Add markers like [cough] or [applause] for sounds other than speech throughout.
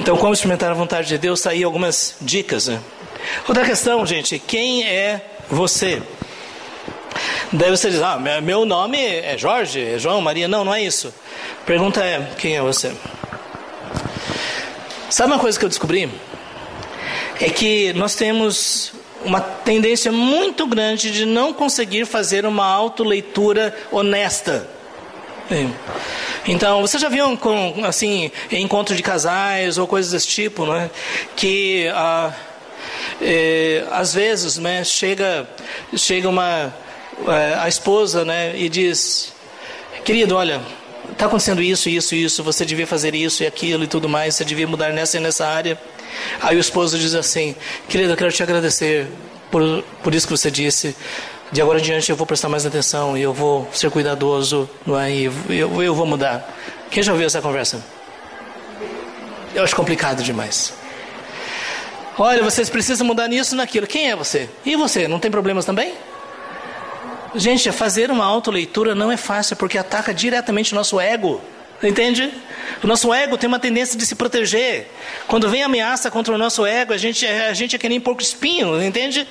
Então, como experimentar a vontade de Deus? Tá aí algumas dicas. Né? Outra questão, gente: quem é você? Daí você diz: Ah, meu nome é Jorge, é João, Maria. Não, não é isso. Pergunta é: quem é você? Sabe uma coisa que eu descobri? É que nós temos uma tendência muito grande de não conseguir fazer uma autoleitura honesta. Então, você já viu com assim encontro de casais ou coisas desse tipo, não é? Que ah, é, às vezes, né, chega chega uma é, a esposa, né, e diz, querido, olha, está acontecendo isso, isso, isso, você devia fazer isso e aquilo e tudo mais, você devia mudar nessa e nessa área. Aí o esposo diz assim: Querido, eu quero te agradecer por, por isso que você disse. De agora em diante eu vou prestar mais atenção e eu vou ser cuidadoso, não é? E eu, eu vou mudar. Quem já ouviu essa conversa? Eu acho complicado demais. Olha, vocês precisam mudar nisso, naquilo. Quem é você? E você? Não tem problemas também? Gente, fazer uma autoleitura não é fácil porque ataca diretamente o nosso ego. Entende? O nosso ego tem uma tendência de se proteger. Quando vem ameaça contra o nosso ego, a gente, a gente é que nem porco espinho, entende?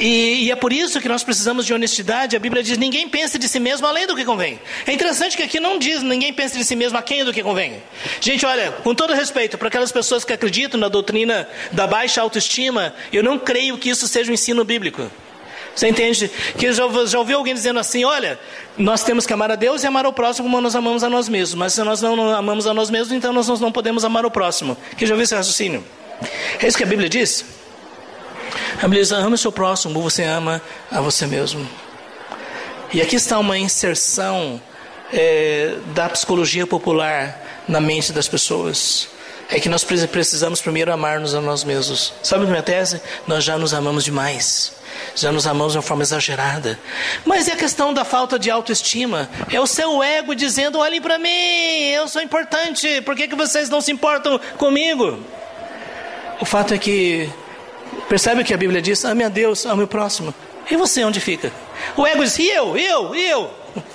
E, e, é por isso que nós precisamos de honestidade. A Bíblia diz: ninguém pense de si mesmo além do que convém. É interessante que aqui não diz ninguém pense de si mesmo a quem do que convém. Gente, olha, com todo respeito para aquelas pessoas que acreditam na doutrina da baixa autoestima, eu não creio que isso seja um ensino bíblico. Você entende? Que já, já ouviu alguém dizendo assim: olha, nós temos que amar a Deus e amar o próximo como nós amamos a nós mesmos. Mas se nós não amamos a nós mesmos, então nós não podemos amar o próximo. Que já ouviu esse raciocínio? É isso que a Bíblia diz? A diz: ama o seu próximo, você ama a você mesmo. E aqui está uma inserção é, da psicologia popular na mente das pessoas é que nós precisamos primeiro amar-nos a nós mesmos. Sabe a minha tese? Nós já nos amamos demais. Já nos amamos de uma forma exagerada. Mas é a questão da falta de autoestima. É o seu ego dizendo: olhem para mim, eu sou importante, por que, que vocês não se importam comigo? O fato é que, percebe o que a Bíblia diz? Ame a Deus, ame o próximo. E você onde fica? O ego diz: e eu, eu, eu. [laughs]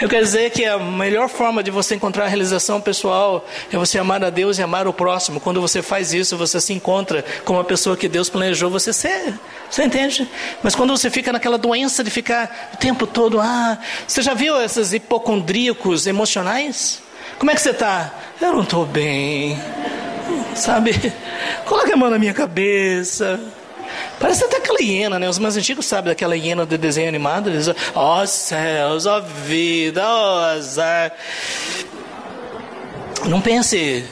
Eu quero dizer que a melhor forma de você encontrar a realização pessoal é você amar a Deus e amar o próximo. Quando você faz isso, você se encontra com uma pessoa que Deus planejou você ser. Você entende? Mas quando você fica naquela doença de ficar o tempo todo, ah, você já viu esses hipocondríacos emocionais? Como é que você está? Eu não estou bem. Sabe? [laughs] Coloque a mão na minha cabeça. Parece até aquela hiena, né? Os mais antigos sabem daquela hiena de desenho animado. Eles ó oh, céus, ó oh, vida, ó oh, azar. Não pense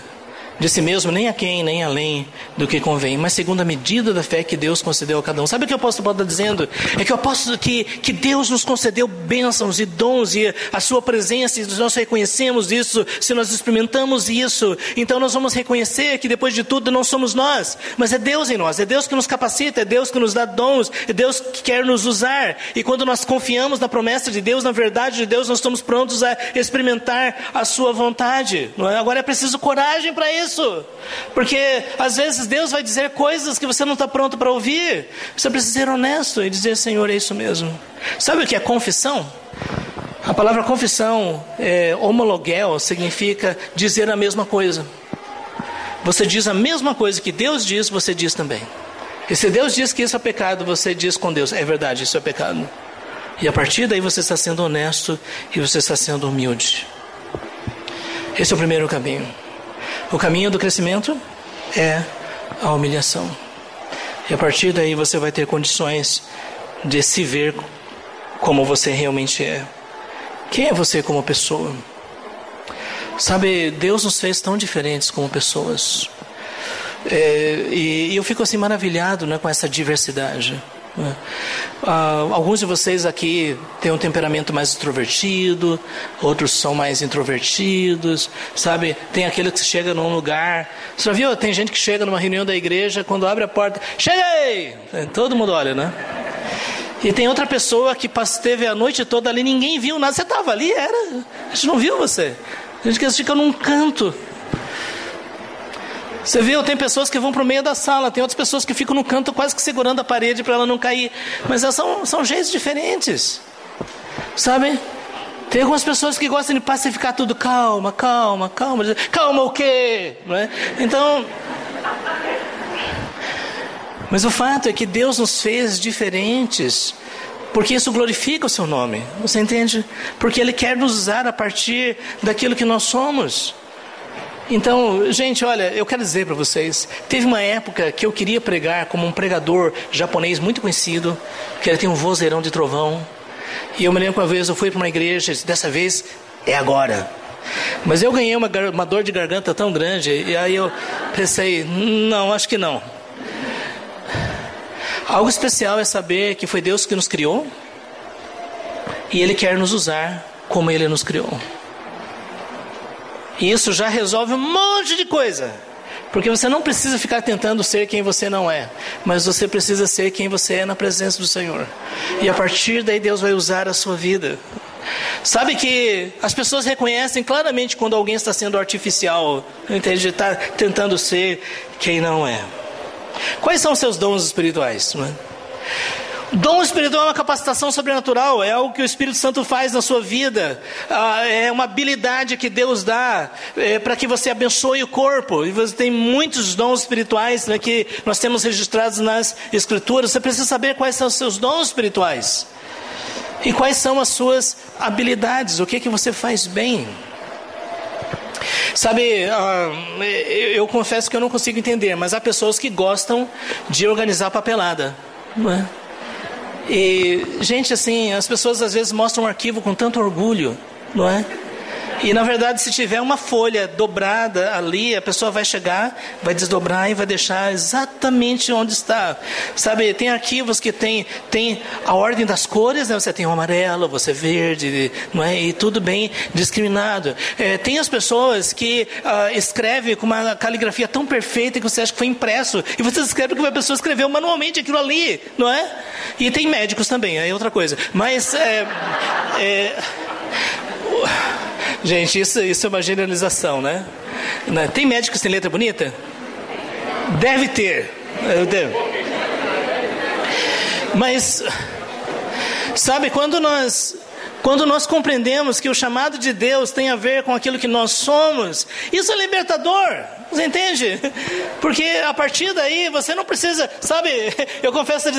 de si mesmo, nem a quem, nem além do que convém, mas segundo a medida da fé que Deus concedeu a cada um. Sabe o que o apóstolo Paulo está dizendo? É que o apóstolo que, que Deus nos concedeu bênçãos e dons e a sua presença, e nós reconhecemos isso, se nós experimentamos isso, então nós vamos reconhecer que depois de tudo não somos nós, mas é Deus em nós, é Deus que nos capacita, é Deus que nos dá dons, é Deus que quer nos usar. E quando nós confiamos na promessa de Deus, na verdade de Deus, nós estamos prontos a experimentar a sua vontade. É? Agora é preciso coragem para isso isso. Porque às vezes Deus vai dizer coisas que você não está pronto para ouvir. Você precisa ser honesto e dizer, Senhor, é isso mesmo. Sabe o que é confissão? A palavra confissão, é, homologuel, significa dizer a mesma coisa. Você diz a mesma coisa que Deus diz, você diz também. E se Deus diz que isso é pecado, você diz com Deus: é verdade, isso é pecado. E a partir daí você está sendo honesto e você está sendo humilde. Esse é o primeiro caminho. O caminho do crescimento é a humilhação. E a partir daí você vai ter condições de se ver como você realmente é. Quem é você como pessoa? Sabe, Deus nos fez tão diferentes como pessoas. É, e, e eu fico assim maravilhado né, com essa diversidade. Uh, alguns de vocês aqui têm um temperamento mais extrovertido, outros são mais introvertidos, sabe? Tem aquele que chega num lugar. Você já viu? Tem gente que chega numa reunião da igreja, quando abre a porta, cheguei! É, todo mundo olha, né? E tem outra pessoa que esteve a noite toda ali, ninguém viu nada. Você estava ali, era. A gente não viu você. A gente fica num canto. Você viu, tem pessoas que vão para o meio da sala, tem outras pessoas que ficam no canto quase que segurando a parede para ela não cair. Mas são, são jeitos diferentes. Sabe? Tem algumas pessoas que gostam de pacificar tudo, calma, calma, calma. Calma o quê? É? Então. Mas o fato é que Deus nos fez diferentes, porque isso glorifica o seu nome. Você entende? Porque Ele quer nos usar a partir daquilo que nós somos. Então, gente, olha, eu quero dizer para vocês, teve uma época que eu queria pregar como um pregador japonês muito conhecido, que ele tem um vozeirão de trovão. E eu me lembro uma vez eu fui para uma igreja, dessa vez é agora. Mas eu ganhei uma, uma dor de garganta tão grande, e aí eu pensei, não, acho que não. Algo especial é saber que foi Deus que nos criou e Ele quer nos usar como Ele nos criou. E isso já resolve um monte de coisa. Porque você não precisa ficar tentando ser quem você não é, mas você precisa ser quem você é na presença do Senhor. E a partir daí Deus vai usar a sua vida. Sabe que as pessoas reconhecem claramente quando alguém está sendo artificial, entende? Está tentando ser quem não é. Quais são seus dons espirituais? Não é? Dom espiritual é uma capacitação sobrenatural, é algo que o Espírito Santo faz na sua vida, ah, é uma habilidade que Deus dá é, para que você abençoe o corpo. E você tem muitos dons espirituais né, que nós temos registrados nas Escrituras. Você precisa saber quais são os seus dons espirituais e quais são as suas habilidades, o que, que você faz bem. Sabe, ah, eu confesso que eu não consigo entender, mas há pessoas que gostam de organizar papelada, não é? E, gente, assim, as pessoas às vezes mostram um arquivo com tanto orgulho, não é? E na verdade, se tiver uma folha dobrada ali, a pessoa vai chegar, vai desdobrar e vai deixar exatamente onde está. Sabe, tem arquivos que tem, tem a ordem das cores, né? Você tem o amarelo, você verde, não é? E tudo bem discriminado. É, tem as pessoas que ah, escrevem com uma caligrafia tão perfeita que você acha que foi impresso e você escreve que uma pessoa escreveu manualmente aquilo ali, não é? E tem médicos também, aí é outra coisa. Mas é, é Gente, isso, isso é uma generalização, né? né? Tem médicos que letra bonita? Deve ter. Deve. Mas, sabe, quando nós quando nós compreendemos que o chamado de Deus tem a ver com aquilo que nós somos, isso é libertador. Você entende? Porque a partir daí você não precisa, sabe? [laughs] Eu confesso,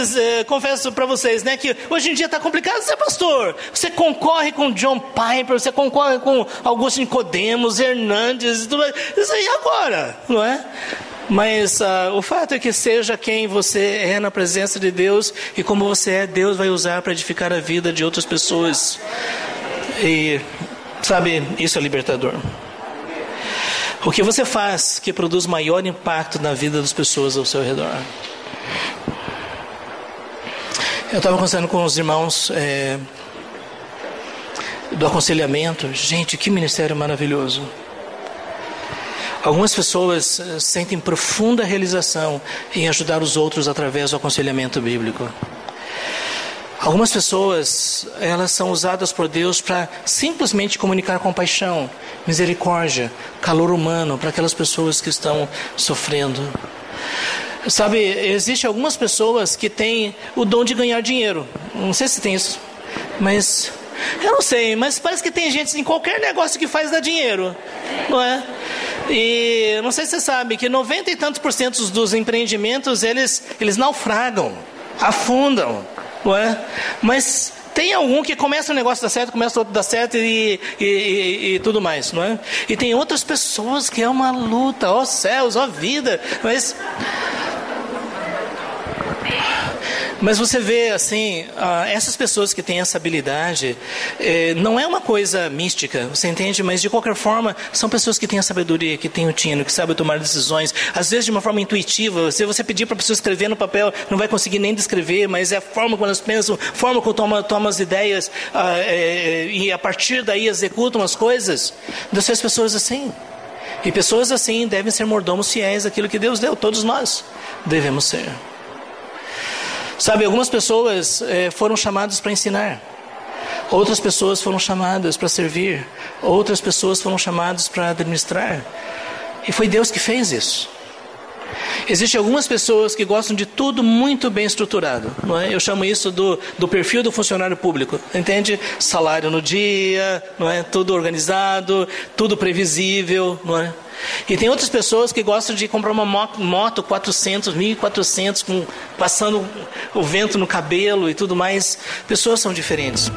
confesso para vocês, né, que hoje em dia está complicado ser pastor. Você concorre com John Piper, você concorre com Augusto Nicodemos, Hernandes, tudo isso aí agora, não é? Mas uh, o fato é que seja quem você é na presença de Deus e como você é, Deus vai usar para edificar a vida de outras pessoas. E, sabe, isso é libertador. O que você faz que produz maior impacto na vida das pessoas ao seu redor? Eu estava conversando com os irmãos é, do aconselhamento. Gente, que ministério maravilhoso. Algumas pessoas eh, sentem profunda realização em ajudar os outros através do aconselhamento bíblico. Algumas pessoas, elas são usadas por Deus para simplesmente comunicar compaixão, misericórdia, calor humano para aquelas pessoas que estão sofrendo. Sabe, existe algumas pessoas que têm o dom de ganhar dinheiro. Não sei se tem isso, mas eu não sei, mas parece que tem gente em qualquer negócio que faz dar dinheiro, não é? E não sei se você sabe que 90 e tantos por cento dos empreendimentos eles, eles naufragam, afundam, não é? Mas tem algum que começa um negócio dar certo, começa outro dar certo e, e, e, e, tudo mais, não é? E tem outras pessoas que é uma luta, ó céus, ó vida, mas mas você vê, assim, essas pessoas que têm essa habilidade, é, não é uma coisa mística, você entende? Mas de qualquer forma, são pessoas que têm a sabedoria, que têm o tino, que sabem tomar decisões, às vezes de uma forma intuitiva. Se você pedir para a pessoa escrever no papel, não vai conseguir nem descrever, mas é a forma como elas pensam, a forma como tomam, tomam as ideias é, e a partir daí executam as coisas. Fez pessoas assim. E pessoas assim devem ser mordomos fiéis àquilo que Deus deu, todos nós devemos ser. Sabe, algumas pessoas é, foram chamadas para ensinar, outras pessoas foram chamadas para servir, outras pessoas foram chamadas para administrar. E foi Deus que fez isso. Existem algumas pessoas que gostam de tudo muito bem estruturado. Não é? Eu chamo isso do, do perfil do funcionário público. Entende? Salário no dia, não é? tudo organizado, tudo previsível. Não é? E tem outras pessoas que gostam de comprar uma moto 400, 1400, com, passando o vento no cabelo e tudo mais. Pessoas são diferentes.